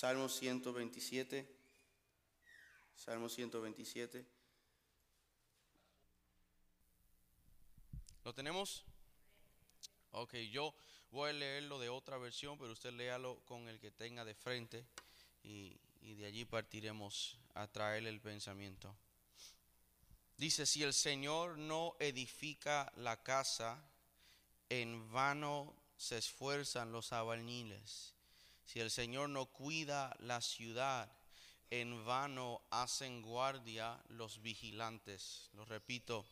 Salmo 127. Salmo 127. ¿Lo tenemos? Ok, yo voy a leerlo de otra versión, pero usted léalo con el que tenga de frente y, de allí partiremos a traerle el pensamiento. Dice, si el Señor no edifica la casa, en vano se esfuerzan los albañiles. Si el Señor no cuida la ciudad, en vano hacen guardia los vigilantes. Lo repito,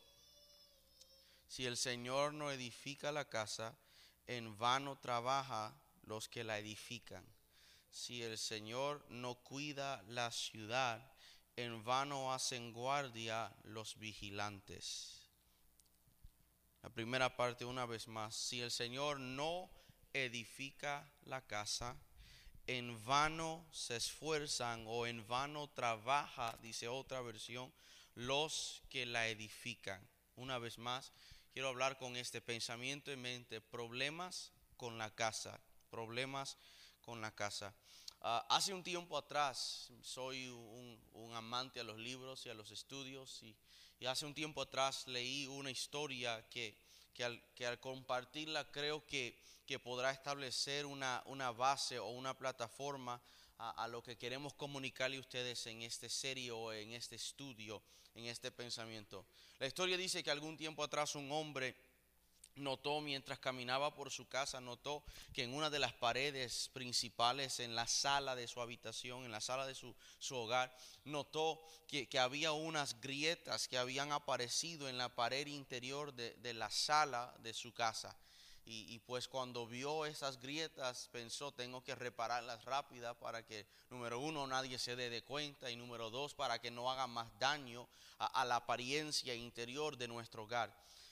si el Señor no edifica la casa, en vano trabaja los que la edifican. Si el Señor no cuida la ciudad, en vano hacen guardia los vigilantes. La primera parte una vez más, si el Señor no edifica la casa, en vano se esfuerzan o en vano trabaja, dice otra versión, los que la edifican. Una vez más, quiero hablar con este pensamiento en mente, problemas con la casa, problemas con la casa. Ah, hace un tiempo atrás, soy un, amante a los libros y a los estudios, y, hace un tiempo atrás leí una historia que, que, al, compartirla creo que, que podrá establecer una, una, base o una plataforma a, lo que queremos comunicarle a ustedes en este serie o en este estudio, en este pensamiento. La historia dice que algún tiempo atrás un hombre notó mientras caminaba por su casa, notó que en una de las paredes principales, en la sala de su habitación, en la sala de su, hogar, notó que, había unas grietas que habían aparecido en la pared interior de, la sala de su casa. Y, y, pues cuando vio esas grietas pensó, tengo que repararlas rápida para que, número uno, nadie se dé de cuenta y número dos, para que no haga más daño a la apariencia interior de nuestro hogar.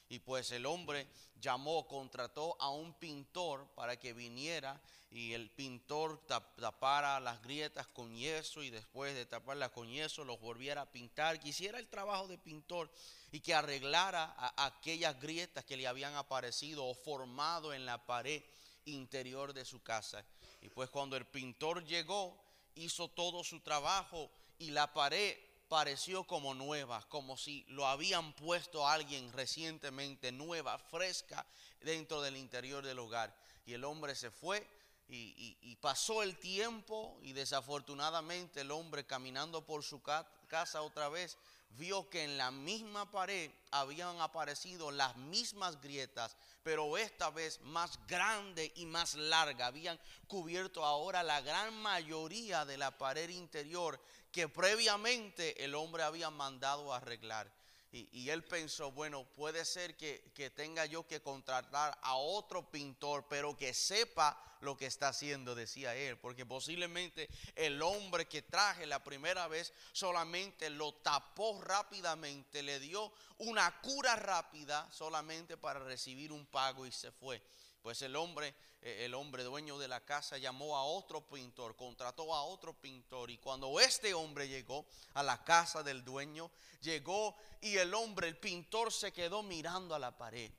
Y pues el hombre llamó, contrató a un pintor para que viniera y el pintor tapara las grietas con yeso y después de taparlas con yeso los volviera a pintar, que hiciera el trabajo de pintor y que arreglara aquellas grietas que le habían aparecido o formado en la pared interior de su casa. Y pues cuando el pintor llegó, hizo todo su trabajo y la pared pareció como nueva, como si lo habían puesto alguien recientemente, nueva, fresca, dentro del interior del hogar. Y el hombre se fue y pasó el tiempo y desafortunadamente el hombre caminando por su casa otra vez vio que en la misma pared habían aparecido las mismas grietas, pero esta vez más grande y más larga. Habían cubierto ahora la gran mayoría de la pared interior que previamente el hombre había mandado arreglar. Y, él pensó, bueno, puede ser que, que, tenga yo que contratar a otro pintor, pero que sepa lo que está haciendo, decía él, porque posiblemente el hombre que traje la primera vez solamente lo tapó rápidamente, le dio una cura rápida solamente para recibir un pago y se fue. Pues el hombre, eh, el hombre dueño de la casa llamó a otro pintor, contrató a otro pintor y cuando este hombre llegó a la casa del dueño, llegó y el hombre, el pintor se quedó mirando a la pared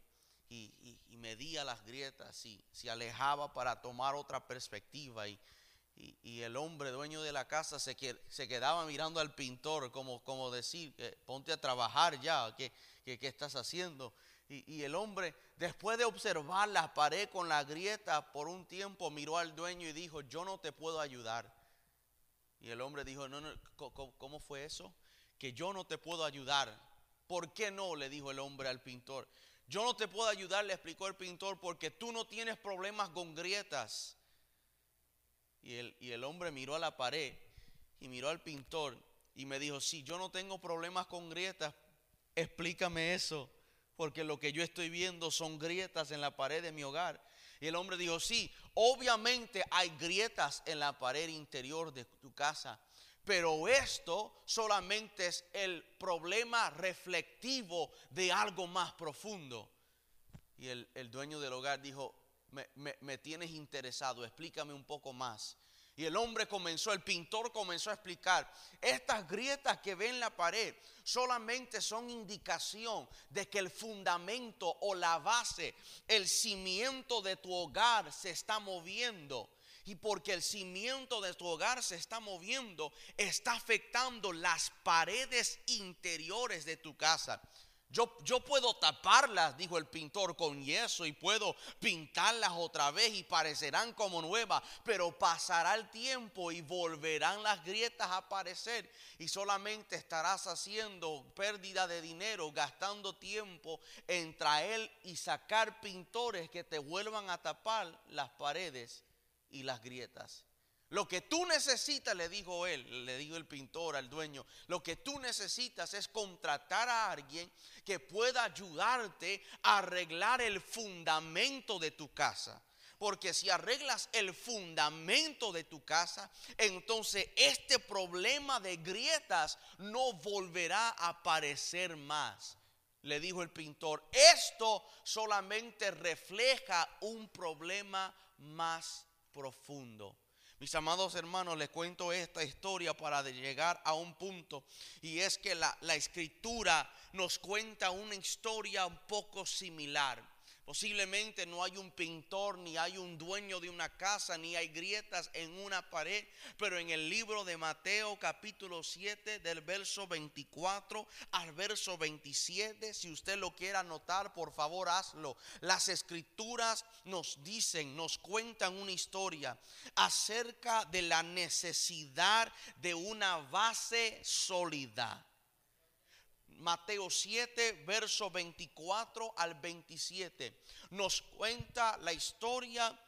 y, medía las grietas y se alejaba para tomar otra perspectiva y, el hombre dueño de la casa se, quedaba mirando al pintor como, decir, ponte a trabajar ya, ¿qué, qué, qué estás haciendo? Y, el hombre, después de observar la pared con la grieta por un tiempo, miró al dueño y dijo, yo no te puedo ayudar. Y el hombre dijo, no, no, ¿cómo, fue eso? Que yo no te puedo ayudar. ¿Por qué no? Le dijo el hombre al pintor. Yo no te puedo ayudar, le explicó el pintor, porque tú no tienes problemas con grietas. Y el, y el hombre miró a la pared y miró al pintor y me dijo, sí, yo no tengo problemas con grietas, explícame eso porque lo que yo estoy viendo son grietas en la pared de mi hogar. Y el hombre dijo, sí, obviamente hay grietas en la pared interior de tu casa, pero esto solamente es el problema reflectivo de algo más profundo. Y el, dueño del hogar dijo, me, me tienes interesado, explícame un poco más. Y el hombre comenzó, el pintor comenzó a explicar, estas grietas que ven en la pared solamente son indicación de que el fundamento o la base, el cimiento de tu hogar se está moviendo. Y porque el cimiento de tu hogar se está moviendo, está afectando las paredes interiores de tu casa. Yo, yo, puedo taparlas, dijo el pintor, con yeso y puedo pintarlas otra vez y parecerán como nuevas, pero pasará el tiempo y volverán las grietas a aparecer y solamente estarás haciendo pérdida de dinero, gastando tiempo en traer y sacar pintores que te vuelvan a tapar las paredes y las grietas. Lo que tú necesitas, le dijo él, le dijo el pintor al dueño, lo que tú necesitas es contratar a alguien que pueda ayudarte a arreglar el fundamento de tu casa. Porque si arreglas el fundamento de tu casa, entonces este problema de grietas no volverá a aparecer más. Le dijo el pintor, esto solamente refleja un problema más profundo. Mis amados hermanos, les cuento esta historia para llegar a un punto y es que la, la escritura nos cuenta una historia un poco similar. Posiblemente no hay un pintor, ni hay un dueño de una casa, ni hay grietas en una pared. Pero en el libro de Mateo capítulo 7 del verso 24 al verso 27, si usted lo quiere anotar, por favor hazlo. Las escrituras nos dicen, nos cuentan una historia acerca de la necesidad de una base sólida. Mateo 7, verso 24 al 27, nos cuenta la historia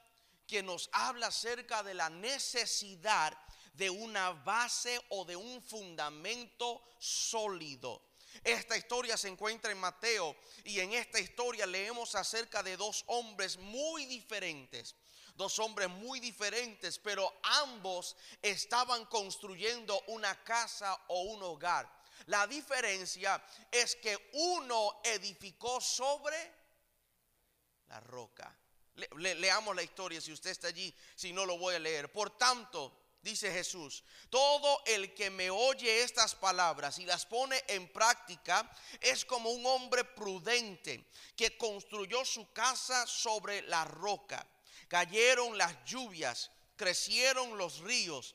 que nos habla acerca de la necesidad de una base o de un fundamento sólido. Esta historia se encuentra en Mateo y en esta historia leemos acerca de dos hombres muy diferentes. Dos hombres muy diferentes, pero ambos estaban construyendo una casa o un hogar. La diferencia es que uno edificó sobre la roca. leamos la historia si usted está allí, si no lo voy a leer. Por tanto, dice Jesús, todo el que me oye estas palabras y las pone en práctica es como un hombre prudente que construyó su casa sobre la roca. Cayeron las lluvias, crecieron los ríos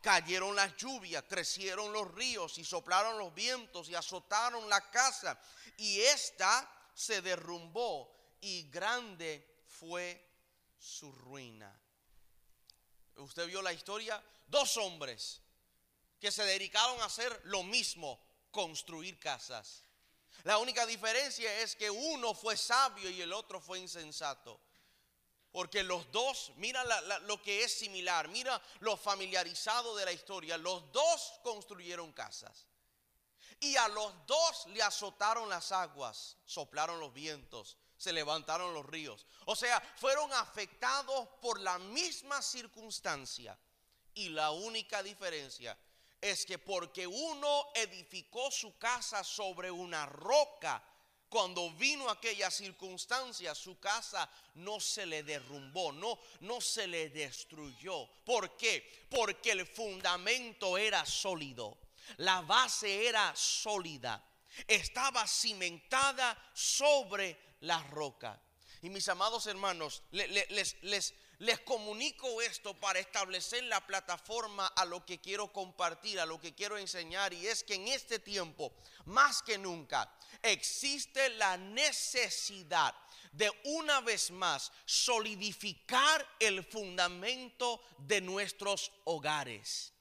Cayeron las lluvias, crecieron los ríos y soplaron los vientos y azotaron la casa. Y ésta se derrumbó y grande fue su ruina. Usted vio la historia, dos hombres que se dedicaron a hacer lo mismo, construir casas. La única diferencia es que uno fue sabio y el otro fue insensato. Porque los dos, mira lo que es similar, mira lo familiarizado de la historia. Los dos construyeron casas. Y a los dos le azotaron las aguas, soplaron los vientos, se levantaron los ríos. O sea, fueron afectados por la misma circunstancia. Y la única diferencia es que porque uno edificó su casa sobre una roca, cuando vino aquella circunstancia, su casa no se le derrumbó, no, no se le destruyó. ¿Por qué? Porque el fundamento era sólido, la base era sólida, estaba cimentada sobre la roca. Y mis amados hermanos, les, les les comunico esto para establecer la plataforma a lo que quiero compartir, a lo que quiero enseñar. Y es que en este tiempo, más que nunca, existe la necesidad de una vez más solidificar el fundamento de nuestros hogares.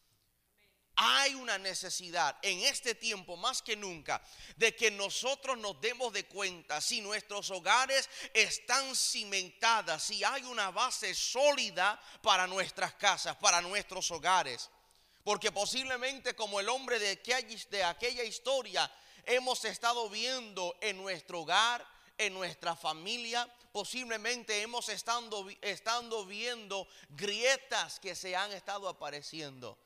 Hay una necesidad en este tiempo más que nunca de que nosotros nos demos de cuenta si nuestros hogares están cimentadas, si hay una base sólida para nuestras casas, para nuestros hogares. Porque posiblemente como el hombre de aquella, historia hemos estado viendo en nuestro hogar, en nuestra familia, posiblemente hemos estado, viendo grietas que se han estado apareciendo.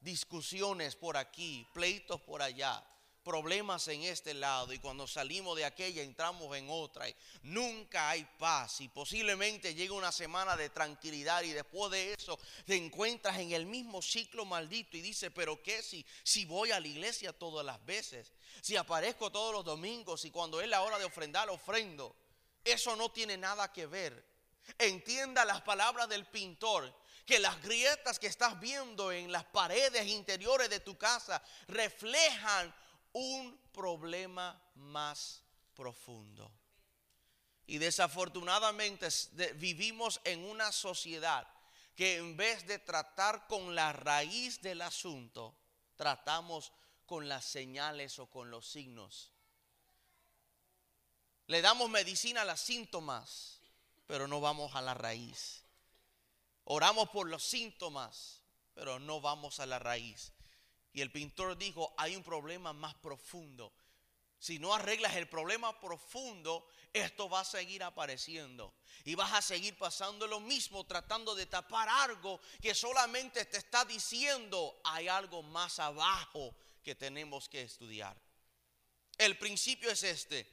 Discusiones por aquí, pleitos por allá, problemas en este lado y cuando salimos de aquella entramos en otra y nunca hay paz y posiblemente llega una semana de tranquilidad y después de eso te encuentras en el mismo ciclo maldito y dices, pero ¿qué si, si voy a la iglesia todas las veces? Si aparezco todos los domingos y cuando es la hora de ofrendar, ofrendo. Eso no tiene nada que ver. Entienda las palabras del pintor que las grietas que estás viendo en las paredes interiores de tu casa reflejan un problema más profundo. Y desafortunadamente vivimos en una sociedad que en vez de tratar con la raíz del asunto, tratamos con las señales o con los signos. Le damos medicina a los síntomas, pero no vamos a la raíz. Oramos por los síntomas, pero no vamos a la raíz. Y el pintor dijo, hay un problema más profundo. Si no arreglas el problema profundo, esto va a seguir apareciendo. Y vas a seguir pasando lo mismo, tratando de tapar algo que solamente te está diciendo, hay algo más abajo que tenemos que estudiar. El principio es este.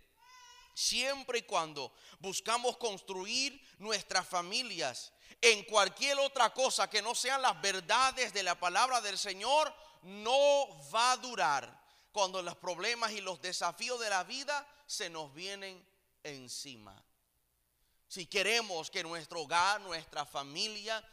Siempre y cuando buscamos construir nuestras familias en cualquier otra cosa que no sean las verdades de la palabra del Señor, no va a durar cuando los problemas y los desafíos de la vida se nos vienen encima. Si queremos que nuestro hogar, nuestra familia,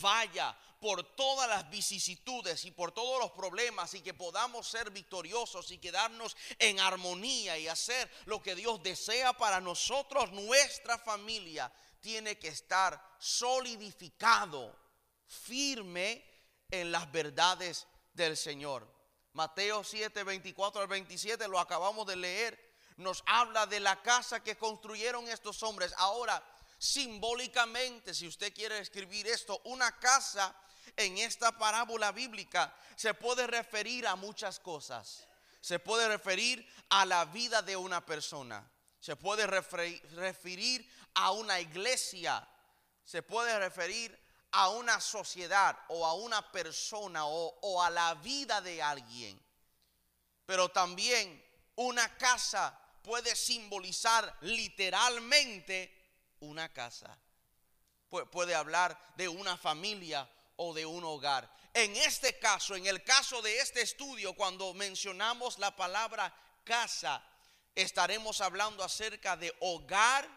vaya por todas las vicisitudes y por todos los problemas y que podamos ser victoriosos y quedarnos en armonía y hacer lo que Dios desea para nosotros, nuestra familia tiene que estar solidificado, firme en las verdades del Señor. Mateo 7, 24 al 27, lo acabamos de leer, nos habla de la casa que construyeron estos hombres. Ahora, simbólicamente, si usted quiere escribir esto, una casa en esta parábola bíblica se puede referir a muchas cosas. Se puede referir a la vida de una persona. Se puede referir a una iglesia, se puede referir a una sociedad o a una persona o, a la vida de alguien. Pero también una casa puede simbolizar literalmente una casa. puede hablar de una familia o de un hogar. En este caso, en el caso de este estudio, cuando mencionamos la palabra casa, estaremos hablando acerca de hogar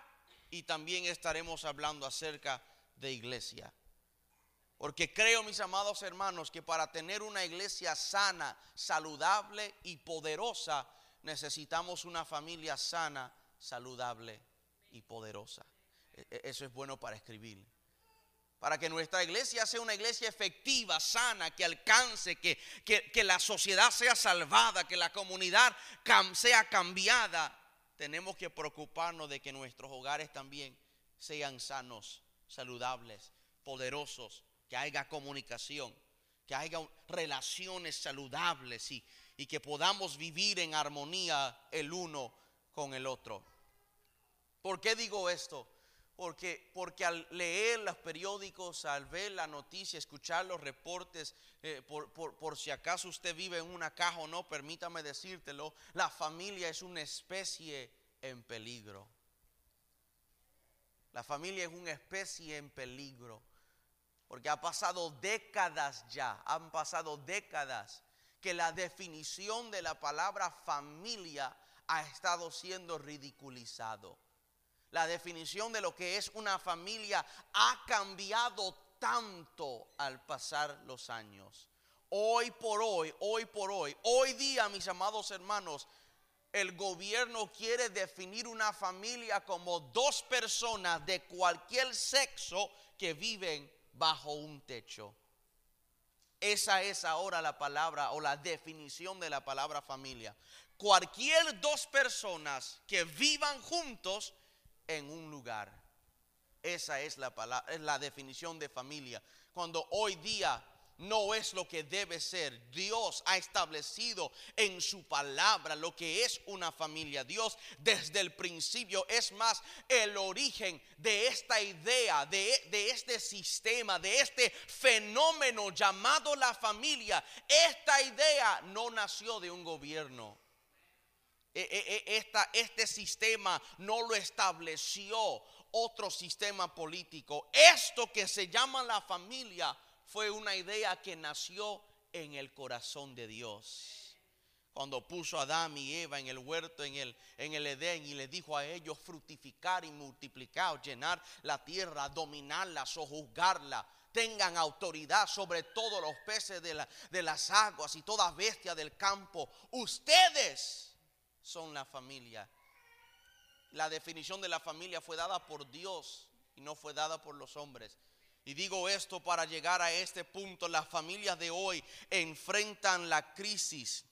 y también estaremos hablando acerca de iglesia. Porque creo, mis amados hermanos, que para tener una iglesia sana, saludable y poderosa, necesitamos una familia sana, saludable y poderosa. E, e, eso es bueno para escribir. Para que nuestra iglesia sea una iglesia efectiva, sana, que alcance, que, que, la sociedad sea salvada, que la comunidad sea cambiada, tenemos que preocuparnos de que nuestros hogares también sean sanos, saludables, poderosos, que haya comunicación, que haya relaciones saludables y, y que podamos vivir en armonía el uno con el otro. ¿Por qué digo esto? Porque, porque al leer los periódicos, al ver la noticia, escuchar los reportes, eh, por, por, si acaso usted vive en una caja o no, permítame decírtelo, la familia es una especie en peligro. La familia es una especie en peligro. Porque ha pasado décadas ya, han pasado décadas que la definición de la palabra familia ha estado siendo ridiculizado. La definición de lo que es una familia ha cambiado tanto al pasar los años. Hoy por hoy, hoy por hoy, hoy día, mis amados hermanos, el gobierno quiere definir una familia como dos personas de cualquier sexo que viven bajo un techo. Esa es ahora la palabra o la definición de la palabra familia. Cualquier dos personas que vivan juntos en un lugar. Esa es la, palabra, es la definición de familia. Cuando hoy día no es lo que debe ser. Dios ha establecido en su palabra lo que es una familia. Dios desde el principio es más el origen de esta idea, de, de, este sistema, de este fenómeno llamado la familia. Esta idea no nació de un gobierno. E, e, e, este sistema no lo estableció otro sistema político. Esto que se llama la familia fue una idea que nació en el corazón de Dios. Cuando puso a Adán y Eva en el huerto, en el, en el Edén, y le dijo a ellos fructificar y multiplicar, llenar la tierra, dominarla, sojuzgarla, tengan autoridad sobre todos los peces de, la, de las aguas y todas bestias del campo. Ustedes son la familia. La definición de la familia fue dada por Dios y no fue dada por los hombres. Y digo esto para llegar a este punto. Las familias de hoy enfrentan la crisis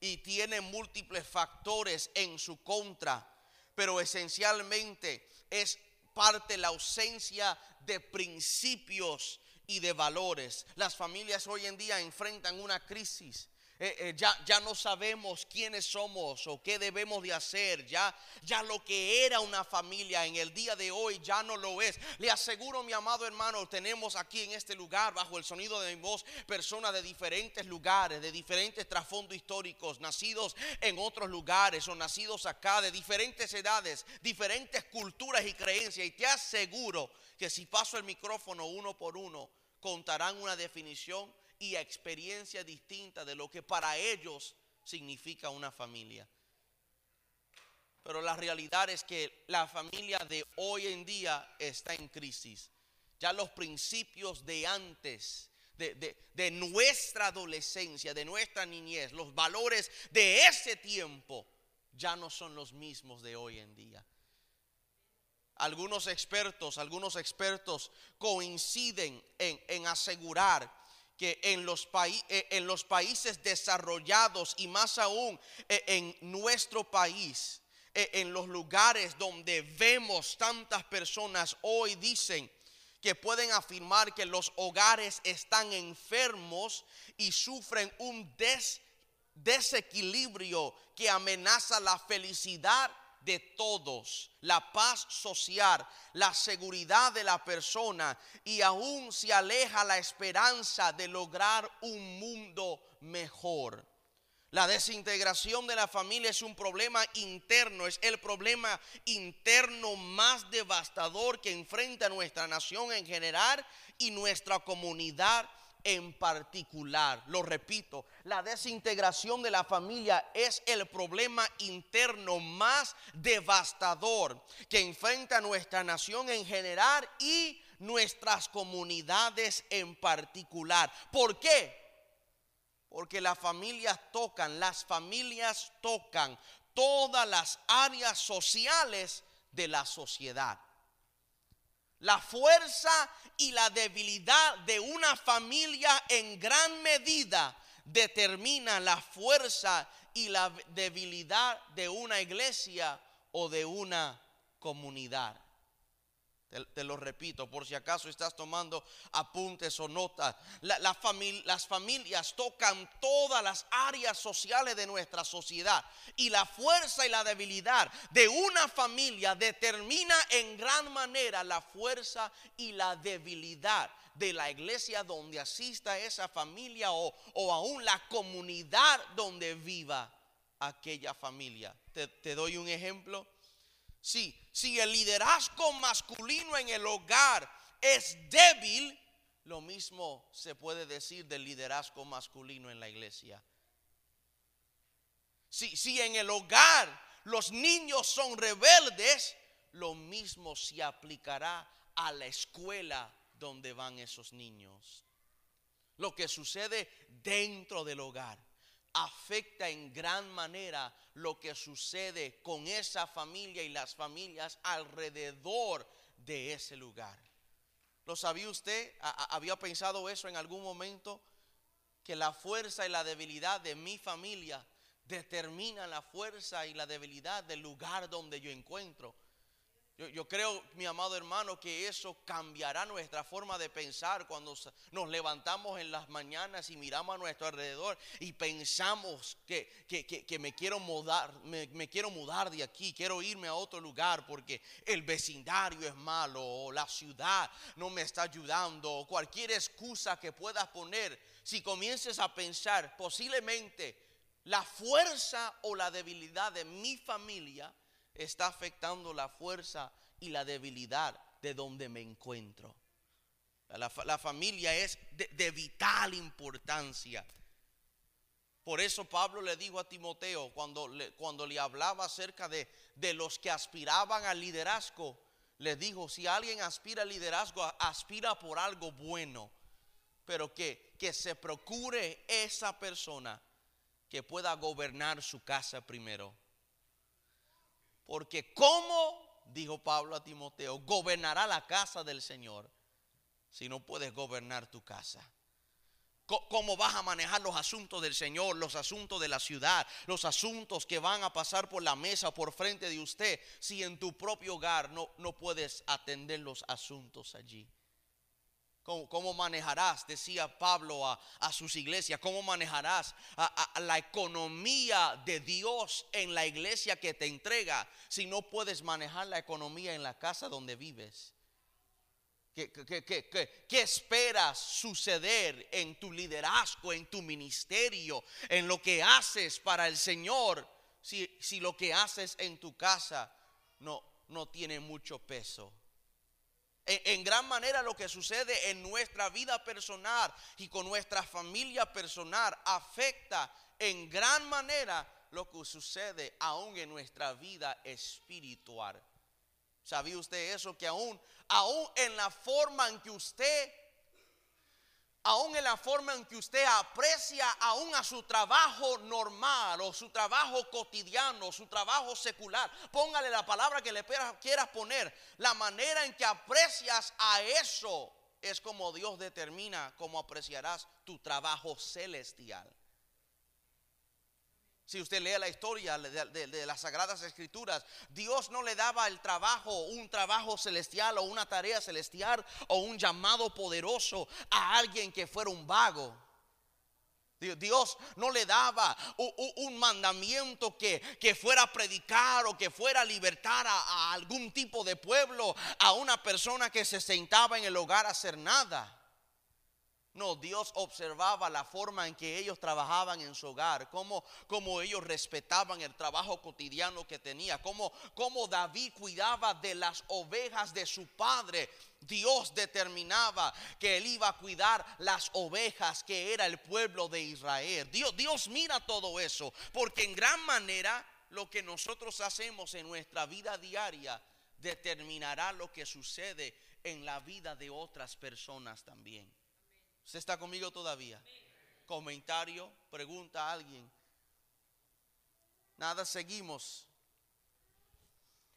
y tienen múltiples factores en su contra, pero esencialmente es parte la ausencia de principios y de valores. Las familias hoy en día enfrentan una crisis eh, eh, ya, ya no sabemos quiénes somos o qué debemos de hacer. Ya, ya lo que era una familia en el día de hoy ya no lo es. Le aseguro, mi amado hermano, tenemos aquí en este lugar, bajo el sonido de mi voz, personas de diferentes lugares, de diferentes trasfondos históricos, nacidos en otros lugares o nacidos acá, de diferentes edades, diferentes culturas y creencias. Y te aseguro que si paso el micrófono uno por uno, contarán una definición y experiencia distinta de lo que para ellos significa una familia. Pero la realidad es que la familia de hoy en día está en crisis. Ya los principios de antes, de, de, nuestra adolescencia, de nuestra niñez, los valores de ese tiempo, ya no son los mismos de hoy en día. Algunos expertos, algunos expertos coinciden en, en asegurar que en los, eh, en los países desarrollados y más aún eh, en nuestro país, eh, en los lugares donde vemos tantas personas hoy dicen que pueden afirmar que los hogares están enfermos y sufren un desequilibrio que amenaza la felicidad de todos, la paz social, la seguridad de la persona y aún se aleja la esperanza de lograr un mundo mejor. La desintegración de la familia es un problema interno, es el problema interno más devastador que enfrenta nuestra nación en general y nuestra comunidad en particular. Lo repito, la desintegración de la familia es el problema interno más devastador que enfrenta nuestra nación en general y nuestras comunidades en particular. ¿Por qué? Porque las familias tocan, las familias tocan todas las áreas sociales de la sociedad. La fuerza y la debilidad de una familia en gran medida determina la fuerza y la debilidad de una iglesia o de una comunidad. Te, lo repito, por si acaso estás tomando apuntes o notas. las familias tocan todas las áreas sociales de nuestra sociedad. Y la fuerza y la debilidad de una familia determina en gran manera la fuerza y la debilidad de la iglesia donde asista esa familia o, o aún la comunidad donde viva aquella familia. te doy un ejemplo si el liderazgo masculino en el hogar es débil, lo mismo se puede decir del liderazgo masculino en la iglesia. Si, si en el hogar los niños son rebeldes, lo mismo se aplicará a la escuela donde van esos niños. Lo que sucede dentro del hogar afecta en gran manera lo que sucede con esa familia y las familias alrededor de ese lugar. ¿Lo sabía usted? ¿Había pensado eso en algún momento? Que la fuerza y la debilidad de mi familia determina la fuerza y la debilidad del lugar donde yo encuentro. Yo, creo, mi amado hermano, que eso cambiará nuestra forma de pensar cuando nos levantamos en las mañanas y miramos a nuestro alrededor y pensamos que, que, que, me, quiero mudar, me, me, quiero mudar de aquí, quiero irme a otro lugar porque el vecindario es malo o la ciudad no me está ayudando o cualquier excusa que puedas poner. Si comiences a pensar, posiblemente la fuerza o la debilidad de mi familia está afectando la fuerza y la debilidad de donde me encuentro. La, familia es de, vital importancia. Por eso Pablo le dijo a Timoteo cuando le, cuando le hablaba acerca de, de los que aspiraban al liderazgo, le dijo, si alguien aspira al liderazgo, aspira por algo bueno, pero que, que se procure esa persona que pueda gobernar su casa primero. Porque ¿cómo, dijo Pablo a Timoteo, gobernará la casa del Señor si no puedes gobernar tu casa? ¿Cómo vas a manejar los asuntos del Señor, los asuntos de la ciudad, los asuntos que van a pasar por la mesa, por frente de usted, si en tu propio hogar no, no puedes atender los asuntos allí? ¿Cómo, manejarás, decía Pablo a, sus iglesias, cómo manejarás a, la economía de Dios en la iglesia que te entrega si no puedes manejar la economía en la casa donde vives? ¿Qué, qué, esperas suceder en tu liderazgo, en tu ministerio, en lo que haces para el Señor si, si lo que haces en tu casa no, no tiene mucho peso? En, gran manera lo que sucede en nuestra vida personal y con nuestra familia personal afecta en gran manera lo que sucede aún en nuestra vida espiritual. ¿Sabía usted eso? Que aún, aún en la forma en que usted aún en la forma en que usted aprecia aún a su trabajo normal o su trabajo cotidiano, su trabajo secular. Póngale la palabra que le quieras poner. La manera en que aprecias a eso es como Dios determina cómo apreciarás tu trabajo celestial. Si usted lee la historia de, las Sagradas Escrituras, Dios no le daba el trabajo, un trabajo celestial o una tarea celestial o un llamado poderoso a alguien que fuera un vago. Dios no le daba un mandamiento que, que, fuera a predicar o que fuera a libertar a algún tipo de pueblo, a una persona que se sentaba en el hogar a hacer nada. No, Dios observaba la forma en que ellos trabajaban en su hogar, cómo, cómo ellos respetaban el trabajo cotidiano que tenía, cómo, cómo David cuidaba de las ovejas de su padre. Dios determinaba que él iba a cuidar las ovejas que era el pueblo de Israel. Dios, Dios mira todo eso, porque en gran manera lo que nosotros hacemos en nuestra vida diaria determinará lo que sucede en la vida de otras personas también. ¿Usted está conmigo todavía? Comentario, pregunta a alguien. Nada, seguimos.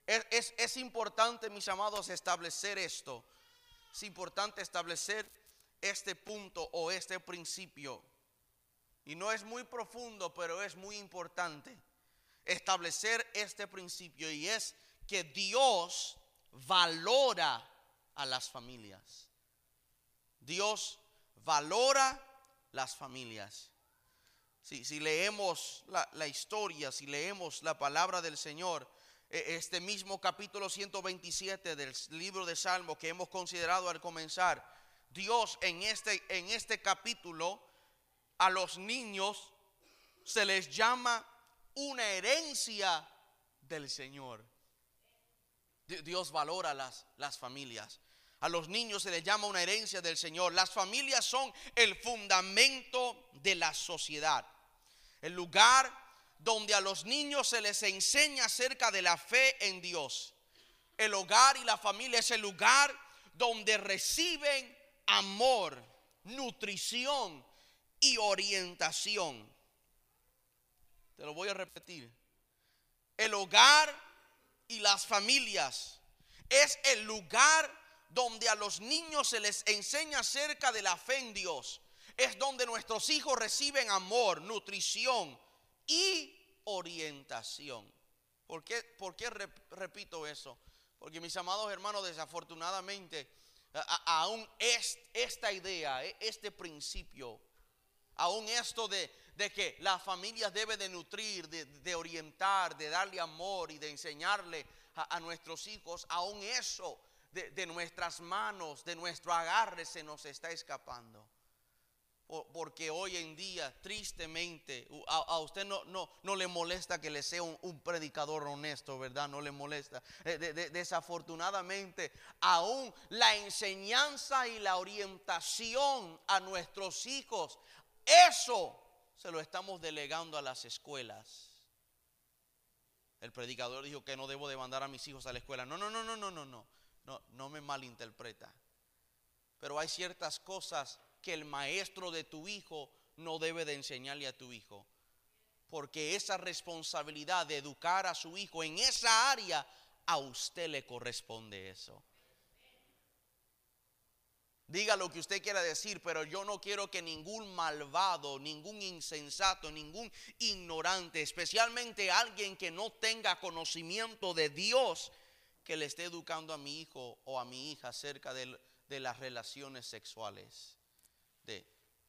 Es, es, importante, mis amados, establecer esto. Es importante establecer este punto o este principio. Y no es muy profundo, pero es muy importante establecer este principio. Y es que Dios valora a las familias. Dios valora las familias. Si, si leemos la, historia, si leemos la palabra del Señor, e, este mismo capítulo 127 del libro de Salmo que hemos considerado al comenzar, Dios en este, en este capítulo a los niños se les llama una herencia del Señor. Dios valora las, las familias. A los niños se les llama una herencia del Señor. Las familias son el fundamento de la sociedad. El lugar donde a los niños se les enseña acerca de la fe en Dios. El hogar y la familia es el lugar donde reciben amor, nutrición y orientación. Te lo voy a repetir. El hogar y las familias es el lugar donde a los niños se les enseña acerca de la fe en Dios. Es donde nuestros hijos reciben amor, nutrición y orientación. ¿Por qué, repito eso? Porque mis amados hermanos, desafortunadamente, aún esta idea, e, este principio, aún esto de, que la familia debe de nutrir, de, orientar, de darle amor y de enseñarle a, nuestros hijos, aún eso de, de nuestras manos, de nuestro agarre se nos está escapando porque hoy en día, tristemente, a, usted no, no, no, le molesta que le sea un, predicador honesto, ¿verdad? No le molesta. Eh, desafortunadamente, aún la enseñanza y la orientación a nuestros hijos, eso se lo estamos delegando a las escuelas. El predicador dijo que no debo de mandar a mis hijos a la escuela. No, no, no, no, no, no, no. No, me malinterpreta. Pero hay ciertas cosas que el maestro de tu hijo no debe de enseñarle a tu hijo. Porque esa responsabilidad de educar a su hijo en esa área, a usted le corresponde eso. Diga lo que usted quiera decir, pero yo no quiero que ningún malvado, ningún insensato, ningún ignorante, especialmente alguien que no tenga conocimiento de Dios, que le esté educando a mi hijo o a mi hija acerca de, de las relaciones sexuales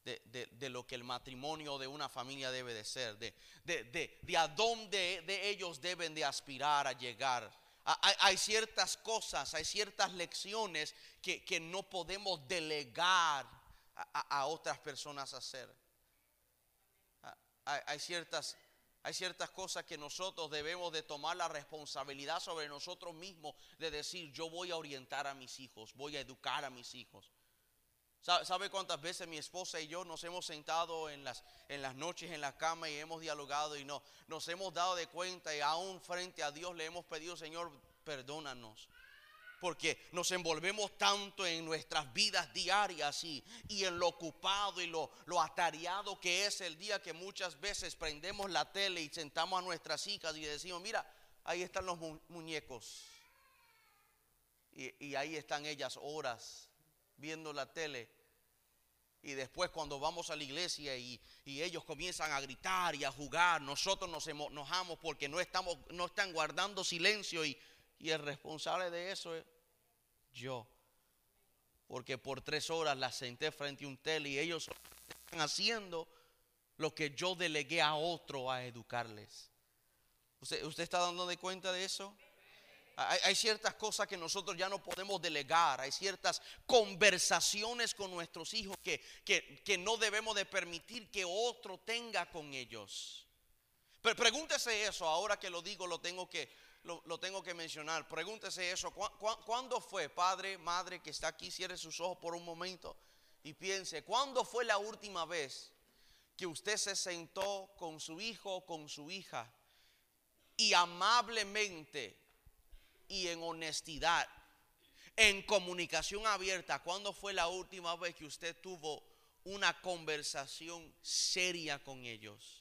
de, lo que el matrimonio de una familia debe de ser, de, de, a dónde de ellos deben de aspirar a llegar. Hay, ciertas cosas, hay ciertas lecciones que, no podemos delegar a, otras personas hacer. Hay, hay, ciertas, hay ciertas cosas que nosotros debemos de tomar la responsabilidad sobre nosotros mismos de decir, yo voy a orientar a mis hijos, voy a educar a mis hijos. ¿Sabe cuántas veces mi esposa y yo nos hemos sentado en las, en las noches en la cama y hemos dialogado y no, nos hemos dado de cuenta y aún frente a Dios le hemos pedido, Señor, perdónanos? Porque nos envolvemos tanto en nuestras vidas diarias y, en lo ocupado y lo, atareado que es el día que muchas veces prendemos la tele y sentamos a nuestras hijas y decimos, mira, ahí están los muñecos. Y, ahí están ellas horas viendo la tele. Y después cuando vamos a la iglesia y, ellos comienzan a gritar y a jugar, nosotros nos enojamos porque no, no están guardando silencio y, y el responsable de eso es yo. Porque por tres horas las senté frente a un tele y ellos están haciendo lo que yo delegué a otro a educarles. ¿Usted, usted está dando de cuenta de eso? Hay, ciertas cosas que nosotros ya no podemos delegar. Hay ciertas conversaciones con nuestros hijos que, que, no debemos de permitir que otro tenga con ellos. Pero pregúntese eso, ahora que lo digo, lo tengo que, lo, tengo que mencionar. Pregúntese eso. ¿Cuándo fue, padre, madre, que está aquí? Cierre sus ojos por un momento y piense, ¿cuándo fue la última vez que usted se sentó con su hijo o con su hija y amablemente y en honestidad, en comunicación abierta. ¿Cuándo fue la última vez que usted tuvo una conversación seria con ellos?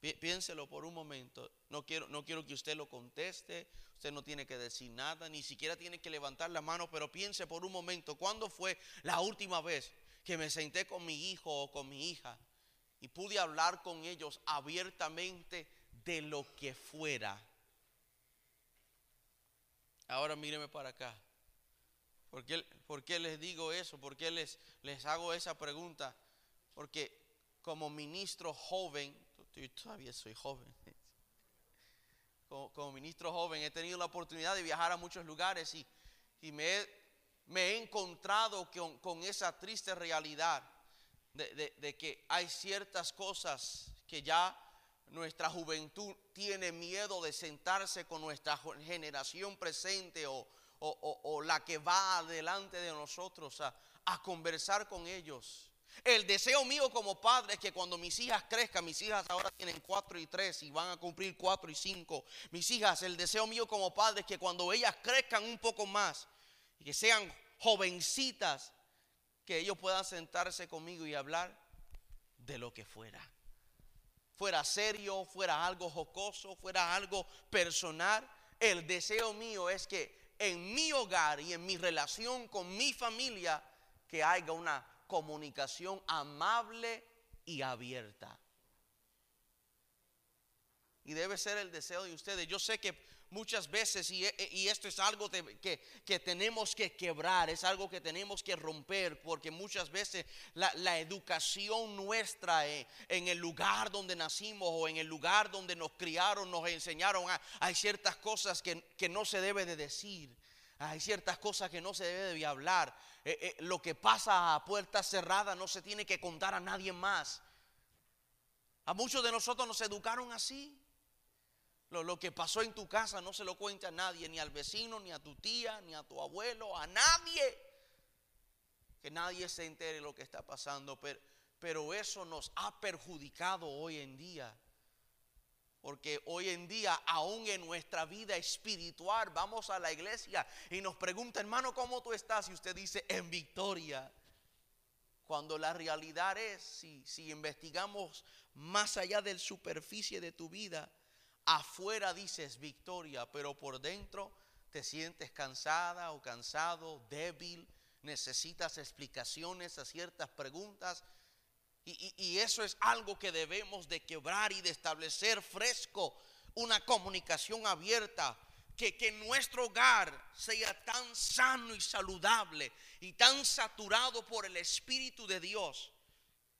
Piénselo por un momento. No quiero, no quiero que usted lo conteste. Usted no tiene que decir nada, ni siquiera tiene que levantar la mano, pero piense por un momento, ¿cuándo fue la última vez que me senté con mi hijo o con mi hija y pude hablar con ellos abiertamente de lo que fuera? Ahora míreme para acá. ¿Por qué, les digo eso? ¿Por qué les, les hago esa pregunta? Porque como ministro joven, todavía soy joven, como, ministro joven he tenido la oportunidad de viajar a muchos lugares y, me, he, me, he, encontrado con, esa triste realidad de que hay ciertas cosas que ya nuestra juventud tiene miedo de sentarse con nuestra generación presente o, la que va adelante de nosotros a, conversar con ellos. El deseo mío como padre es que cuando mis hijas crezcan, mis hijas ahora tienen cuatro y tres y van a cumplir cuatro y cinco. Mis hijas, el deseo mío como padre es que cuando ellas crezcan un poco más y que sean jovencitas, que ellos puedan sentarse conmigo y hablar de lo que fuera fuera serio, fuera algo jocoso, fuera algo personal. El deseo mío es que en mi hogar y en mi relación con mi familia, que haya una comunicación amable y abierta. y debe ser el deseo de ustedes. Yo sé que muchas veces, y, y esto es algo que, que, tenemos que quebrar, es algo que tenemos que romper, porque muchas veces la, la educación nuestra eh, en el lugar donde nacimos o en el lugar donde nos criaron, nos enseñaron, hay ciertas cosas que, que no se debe de decir. Hay ciertas cosas que no se debe de hablar. Eh, eh, lo que pasa a puertas cerradas no se tiene que contar a nadie más. A muchos de nosotros nos educaron así. Lo, que pasó en tu casa no se lo cuenta a nadie, ni al vecino, ni a tu tía, ni a tu abuelo, a nadie. Que nadie se entere lo que está pasando. Pero eso nos ha perjudicado hoy en día. Porque hoy en día, aún en nuestra vida espiritual, vamos a la iglesia y nos pregunta, hermano, ¿cómo tú estás? Y usted dice, en victoria. Cuando la realidad es, si, investigamos más allá de la superficie de tu vida, afuera dices victoria, pero por dentro te sientes cansada o cansado, débil, necesitas explicaciones a ciertas preguntas y, eso es algo que debemos de quebrar y de establecer fresco, una comunicación abierta, que, que, nuestro hogar sea tan sano y saludable y tan saturado por el Espíritu de Dios,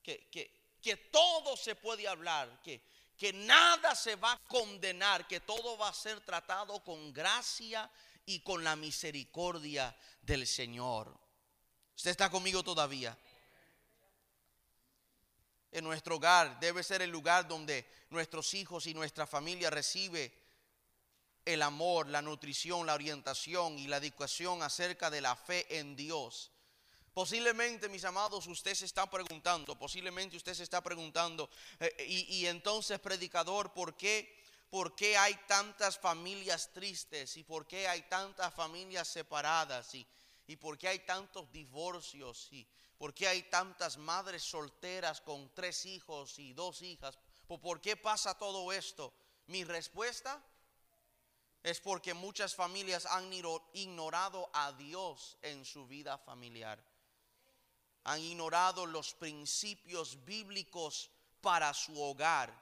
que, que, que todo se puede hablar, que, que nada se va a condenar, que todo va a ser tratado con gracia y con la misericordia del Señor. ¿Usted está conmigo todavía? En nuestro hogar debe ser el lugar donde nuestros hijos y nuestra familia recibe el amor, la nutrición, la orientación y la educación acerca de la fe en Dios. Posiblemente, mis amados, usted se está preguntando, posiblemente usted se está preguntando, eh, y, entonces, predicador, ¿por qué, ¿por qué hay tantas familias tristes? ¿Y por qué hay tantas familias separadas? ¿Y, y por qué hay tantos divorcios? ¿Y, ¿Por qué hay tantas madres solteras con tres hijos y dos hijas? ¿Por qué pasa todo esto? Mi respuesta es porque muchas familias han ignorado a Dios en su vida familiar. Han ignorado los principios bíblicos para su hogar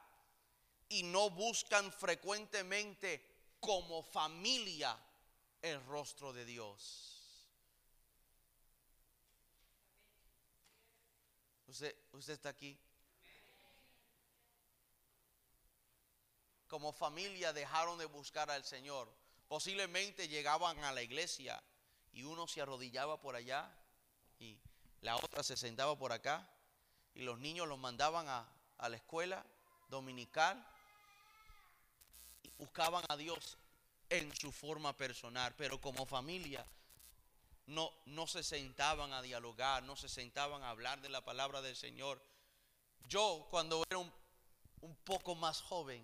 y no buscan frecuentemente como familia el rostro de Dios. Usted, usted está aquí. Como familia dejaron de buscar al Señor. Posiblemente llegaban a la iglesia y uno se arrodillaba por allá y la otra se sentaba por acá y los niños los mandaban a, a la escuela dominical y buscaban a Dios en su forma personal, pero como familia no, no se sentaban a dialogar, no se sentaban a hablar de la palabra del Señor. Yo cuando era un, poco más joven,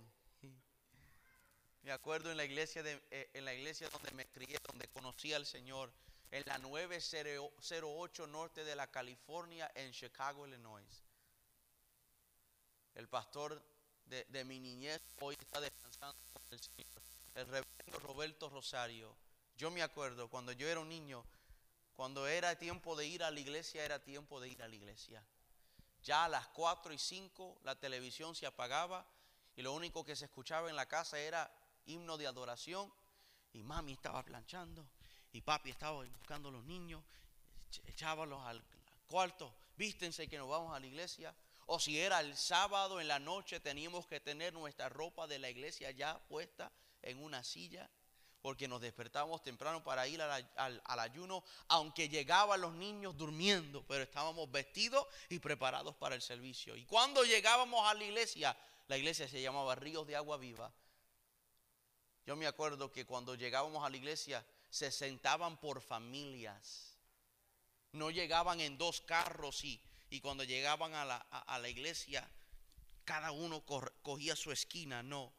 me acuerdo en la iglesia de, eh, en la iglesia donde me crié, donde conocí al Señor, en la 908 norte de la California, en Chicago, Illinois. El pastor de, de mi niñez hoy está descansando con el Señor, el reverendo Roberto Rosario. Yo me acuerdo cuando yo era un niño, cuando era tiempo de ir a la iglesia, era tiempo de ir a la iglesia. Ya a las 4 y 5 la televisión se apagaba y lo único que se escuchaba en la casa era himno de adoración y mami estaba planchando y papi estaba buscando a los niños, echábalos al cuarto, vístense que nos vamos a la iglesia. O si era el sábado en la noche teníamos que tener nuestra ropa de la iglesia ya puesta en una silla porque nos despertábamos temprano para ir al, ayuno, aunque llegaban los niños durmiendo, pero estábamos vestidos y preparados para el servicio. Y cuando llegábamos a la iglesia, la iglesia se llamaba Ríos de Agua Viva. Yo me acuerdo que cuando llegábamos a la iglesia se sentaban por familias. No llegaban en dos carros y, y cuando llegaban a la, a la iglesia cada uno cogía su esquina, no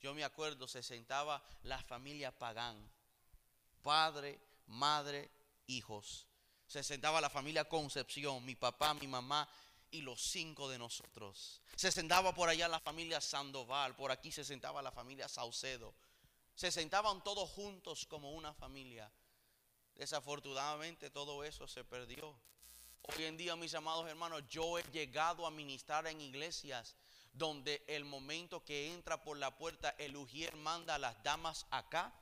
yo me acuerdo, se sentaba la familia Pagán, padre, madre, hijos. Se sentaba la familia Concepción, mi papá, mi mamá y los cinco de nosotros. Se sentaba por allá la familia Sandoval, por aquí se sentaba la familia Saucedo. Se sentaban todos juntos como una familia. Desafortunadamente todo eso se perdió. Hoy en día, mis amados hermanos, yo he llegado a ministrar en iglesias donde el momento que entra por la puerta, el ujier manda a las damas acá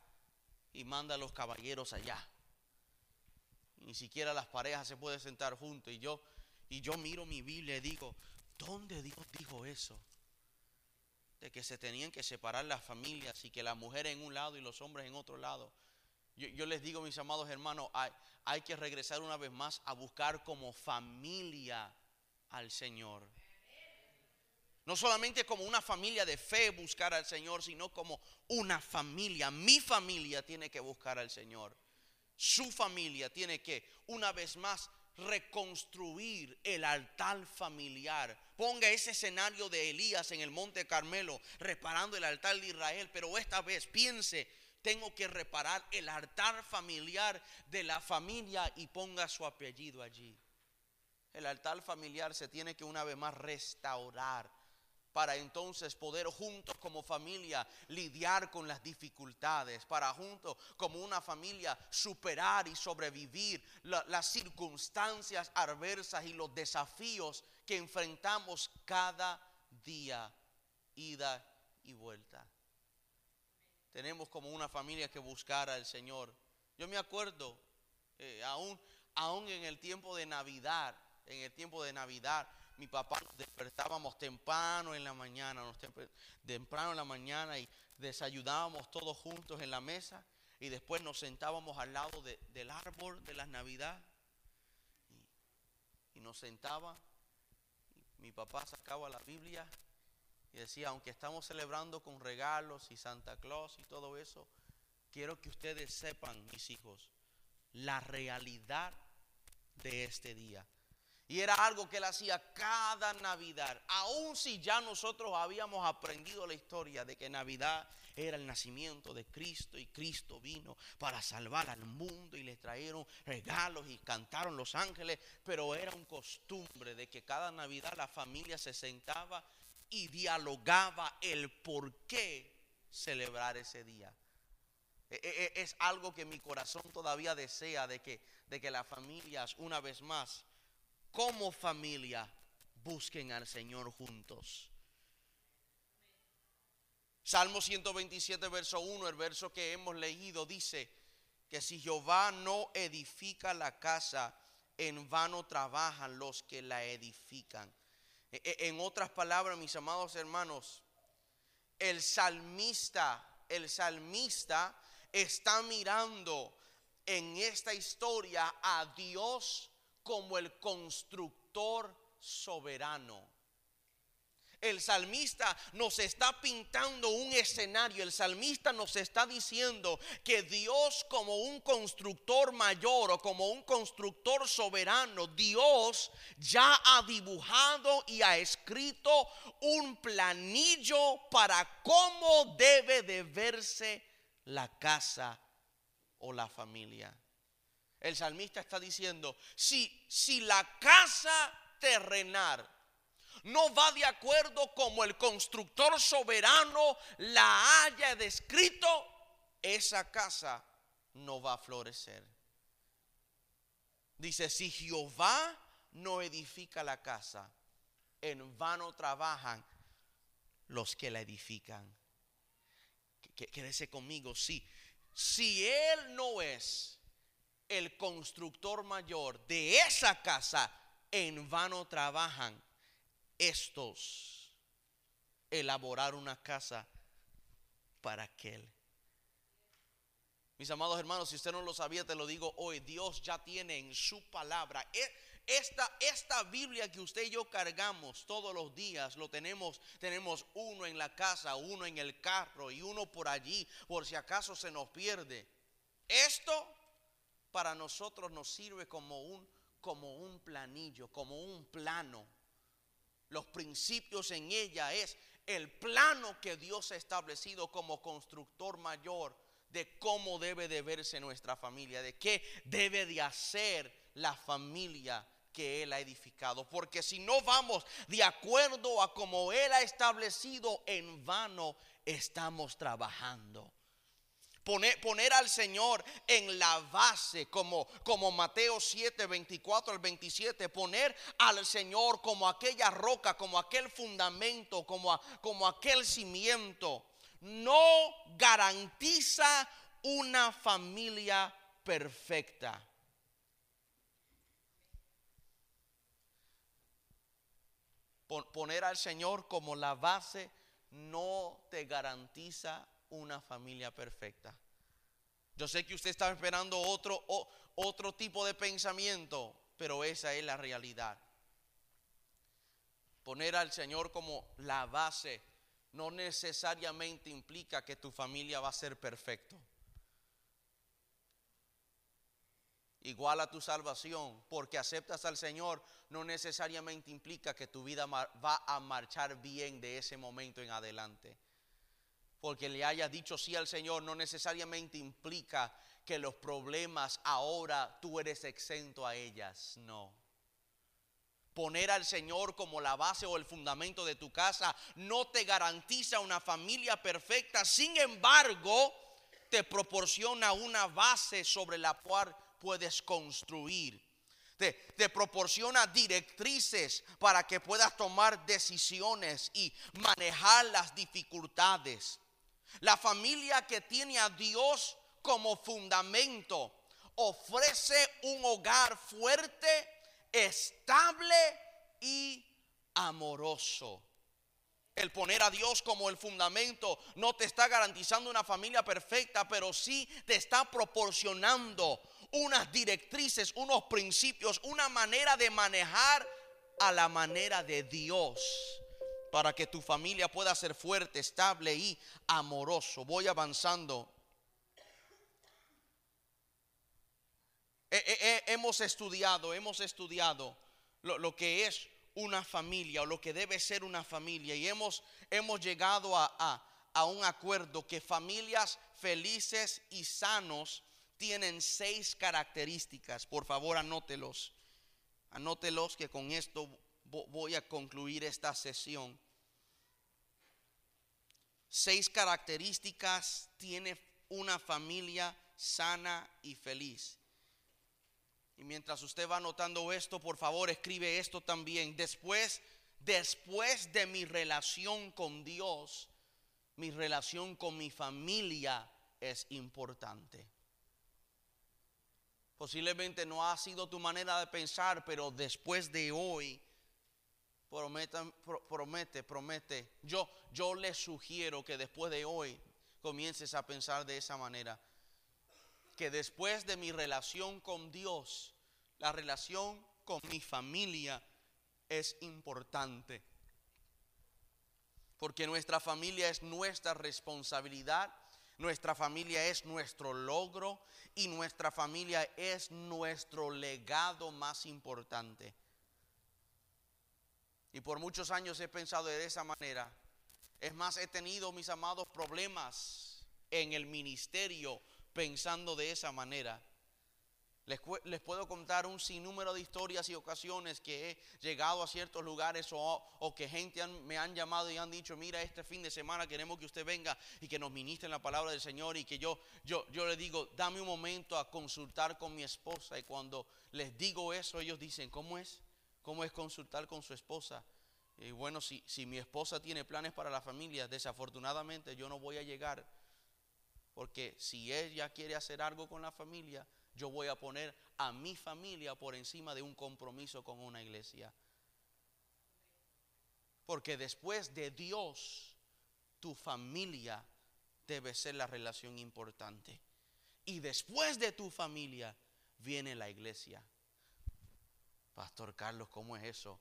y manda a los caballeros allá. Ni siquiera las parejas se pueden sentar juntos. Y yo, y yo miro mi Biblia y digo, ¿dónde Dios dijo eso? De que se tenían que separar las familias y que la mujer en un lado y los hombres en otro lado. Yo, les digo, mis amados hermanos, hay, hay que regresar una vez más a buscar como familia al Señor. No solamente como una familia de fe buscar al Señor, sino como una familia. Mi familia tiene que buscar al Señor. Su familia tiene que, una vez más, reconstruir el altar familiar. Ponga ese escenario de Elías en el monte Carmelo, reparando el altar de Israel, pero esta vez piense, tengo que reparar el altar familiar de la familia y ponga su apellido allí. El altar familiar se tiene que una vez más restaurar para entonces poder juntos como familia lidiar con las dificultades, para juntos como una familia superar y sobrevivir las circunstancias adversas y los desafíos que enfrentamos cada día, ida y vuelta. Tenemos como una familia que buscar al Señor. Yo me acuerdo, eh, aún, aún en el tiempo de Navidad, en el tiempo de Navidad, mi papá nos despertábamos temprano en la mañana, temprano en la mañana y desayunábamos todos juntos en la mesa y después nos sentábamos al lado del árbol de la Navidad y, nos sentaba. mi papá sacaba la Biblia y decía, aunque estamos celebrando con regalos y Santa Claus y todo eso, quiero que ustedes sepan, mis hijos, la realidad de este día. Y era algo que él hacía cada Navidad. Aun si ya nosotros habíamos aprendido la historia de que Navidad era el nacimiento de Cristo y Cristo vino para salvar al mundo y le trajeron regalos y cantaron los ángeles. Pero era un costumbre de que cada Navidad la familia se sentaba y dialogaba el por qué celebrar ese día. E, e, e, es algo que mi corazón todavía desea de que, de que las familias una vez más como familia busquen al Señor juntos. Salmo 127, verso 1, el verso que hemos leído, dice que si Jehová no edifica la casa, en vano trabajan los que la edifican. E, e, en otras palabras, mis amados hermanos, el salmista, el salmista está mirando en esta historia a Dios como el constructor soberano. El salmista nos está pintando un escenario. El salmista nos está diciendo que Dios como un constructor mayor o como un constructor soberano, Dios ya ha dibujado y ha escrito un planillo para cómo debe de verse la casa o la familia. El salmista está diciendo, si, si la casa terrenal no va de acuerdo como el constructor soberano la haya descrito, esa casa no va a florecer. Dice, si Jehová no edifica la casa, en vano trabajan los que la edifican. Quédese conmigo. Si Él no es el constructor mayor de esa casa, en vano trabajan estos elaborar una casa para aquel. Mis amados hermanos, si usted no lo sabía, te lo digo hoy, Dios ya tiene en su palabra. E, esta, esta Biblia que usted y yo cargamos todos los días, lo tenemos, tenemos uno en la casa, uno en el carro y uno por allí, por si acaso se nos pierde. Esto para nosotros nos sirve como un, como un planillo, como un plano. Los principios en ella es el plano que Dios ha establecido como constructor mayor de cómo debe de verse nuestra familia, de qué debe de hacer la familia que Él ha edificado. Porque si no vamos de acuerdo a como Él ha establecido, en vano estamos trabajando. Poner, poner, al Señor en la base, como, como Mateo 7, 24 al 27. Poner al Señor como aquella roca, como aquel fundamento, como, como aquel cimiento. No garantiza una familia perfecta. Poner al Señor como la base no te garantiza una familia perfecta. Yo sé que usted está esperando otro, otro tipo de pensamiento, pero esa es la realidad. Poner al Señor como la base no necesariamente implica que tu familia va a ser perfecto. Igual a tu salvación, porque aceptas al Señor, no necesariamente implica que tu vida va a marchar bien de ese momento en adelante porque le hayas dicho sí al Señor no necesariamente implica que los problemas ahora tú eres exento a ellas. No. Poner al Señor como la base o el fundamento de tu casa no te garantiza una familia perfecta. Sin embargo, te proporciona una base sobre la cual puedes construir. Te, te, proporciona directrices para que puedas tomar decisiones y manejar las dificultades. La familia que tiene a Dios como fundamento ofrece un hogar fuerte, estable y amoroso. El poner a Dios como el fundamento no te está garantizando una familia perfecta, pero sí te está proporcionando unas directrices, unos principios, una manera de manejar a la manera de Dios para que tu familia pueda ser fuerte, estable y amoroso. Voy avanzando. hemos estudiado, hemos estudiado lo, que es una familia o lo que debe ser una familia y hemos, hemos llegado a, a un acuerdo que familias felices y sanos tienen seis características. Por favor, anótelos. Anótelos que con esto voy a concluir esta sesión seis características tiene una familia sana y feliz. Y mientras usted va anotando esto, por favor, escribe esto también. Después, después de mi relación con Dios, mi relación con mi familia es importante. Posiblemente no ha sido tu manera de pensar, pero después de hoy, promete, promete. Yo, yo le sugiero que después de hoy comiences a pensar de esa manera. Que después de mi relación con Dios, la relación con mi familia es importante. Porque nuestra familia es nuestra responsabilidad, nuestra familia es nuestro logro y nuestra familia es nuestro legado más importante. Y por muchos años he pensado de esa manera. Es más, he tenido, mis amados, problemas en el ministerio pensando de esa manera. Les, puedo contar un sinnúmero de historias y ocasiones que he llegado a ciertos lugares o, que gente me han llamado y han dicho, mira, este fin de semana queremos que usted venga y que nos ministre la palabra del Señor y que yo, yo, yo le digo, dame un momento a consultar con mi esposa y cuando les digo eso ellos dicen, ¿cómo es? Cómo es consultar con su esposa. Y bueno, si, si mi esposa tiene planes para la familia, desafortunadamente yo no voy a llegar, porque si ella quiere hacer algo con la familia, yo voy a poner a mi familia por encima de un compromiso con una iglesia. Porque después de Dios, tu familia debe ser la relación importante. Y después de tu familia viene la iglesia. Pastor Carlos, ¿cómo es eso?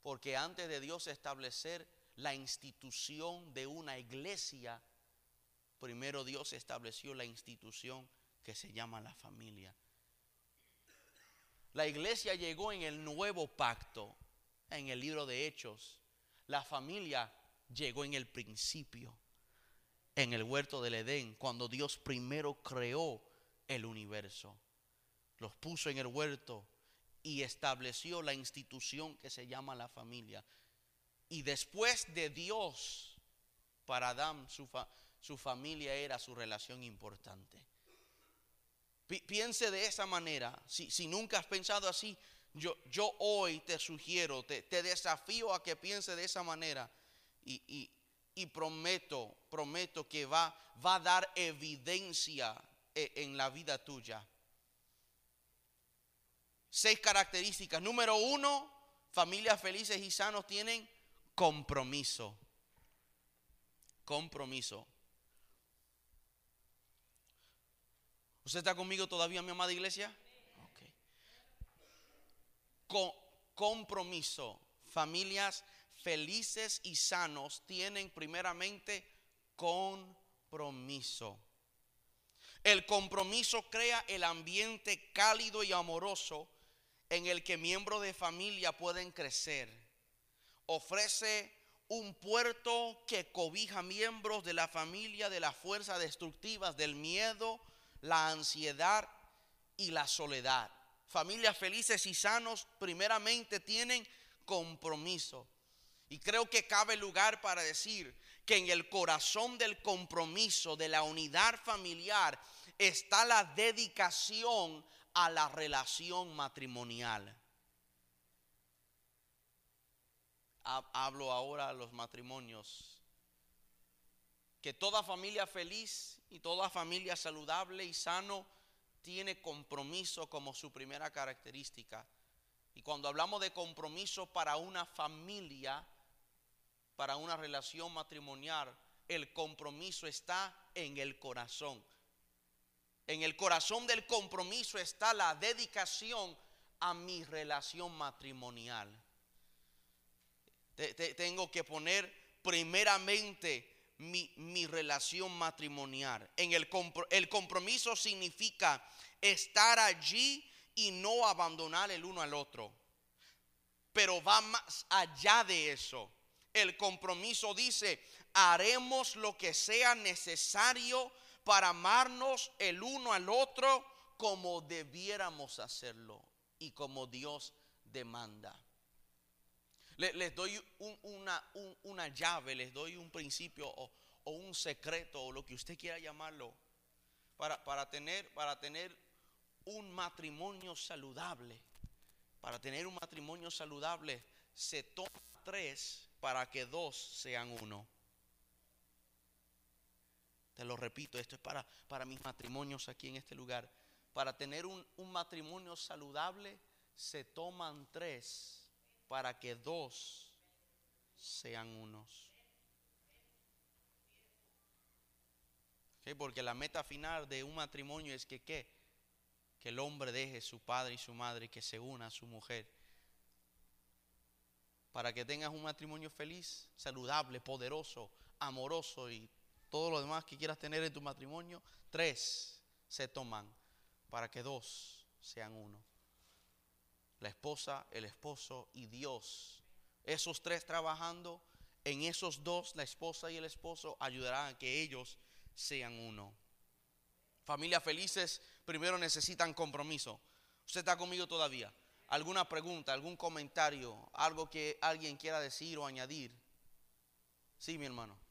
Porque antes de Dios establecer la institución de una iglesia, primero Dios estableció la institución que se llama la familia. La iglesia llegó en el nuevo pacto, en el libro de Hechos. La familia llegó en el principio, en el huerto del Edén, cuando Dios primero creó el universo. Los puso en el huerto y estableció la institución que se llama la familia. Y después de Dios, para Adán, su familia era su relación importante. piense de esa manera. Si, si, nunca has pensado así, yo, yo hoy te sugiero, te, te desafío a que piense de esa manera. Y, y, y prometo, prometo que va, va a dar evidencia e, en la vida tuya. Seis características. Número uno, familias felices y sanos tienen compromiso. Compromiso. ¿Usted está conmigo todavía, mi amada iglesia? Con compromiso. Familias felices y sanos tienen primeramente compromiso. El compromiso crea el ambiente cálido y amoroso en el que miembros de familia pueden crecer. Ofrece un puerto que cobija miembros de la familia de las fuerzas destructivas del miedo, la ansiedad y la soledad. Familias felices y sanos primeramente tienen compromiso. Y creo que cabe lugar para decir que en el corazón del compromiso, de la unidad familiar, está la dedicación a la relación matrimonial. Hablo ahora a los matrimonios. Que toda familia feliz y toda familia saludable y sano tiene compromiso como su primera característica. Y cuando hablamos de compromiso para una familia, para una relación matrimonial, el compromiso está en el corazón. En el corazón del compromiso está la dedicación a mi relación matrimonial. tengo que poner primeramente mi, relación matrimonial. En el, el compromiso significa estar allí y no abandonar el uno al otro. Pero va más allá de eso. El compromiso dice, haremos lo que sea necesario para amarnos el uno al otro como debiéramos hacerlo y como Dios demanda. Les, doy una, llave, les doy un principio o, un secreto o lo que usted quiera llamarlo para, para, tener, para tener un matrimonio saludable. Para tener un matrimonio saludable se toma tres para que dos sean uno. Te lo repito, esto es para, para mis matrimonios aquí en este lugar. Para tener un, matrimonio saludable se toman tres para que dos sean unos. Porque la meta final de un matrimonio es que ¿qué? que el hombre deje su padre y su madre y que se una a su mujer. Para que tengas un matrimonio feliz, saludable, poderoso, amoroso y todo lo demás que quieras tener en tu matrimonio, tres se toman para que dos sean uno. La esposa, el esposo y Dios. Esos tres trabajando, en esos dos, la esposa y el esposo, ayudarán a que ellos sean uno. Familias felices primero necesitan compromiso. ¿Usted está conmigo todavía? ¿Alguna pregunta, algún comentario, algo que alguien quiera decir o añadir? Sí, mi hermano.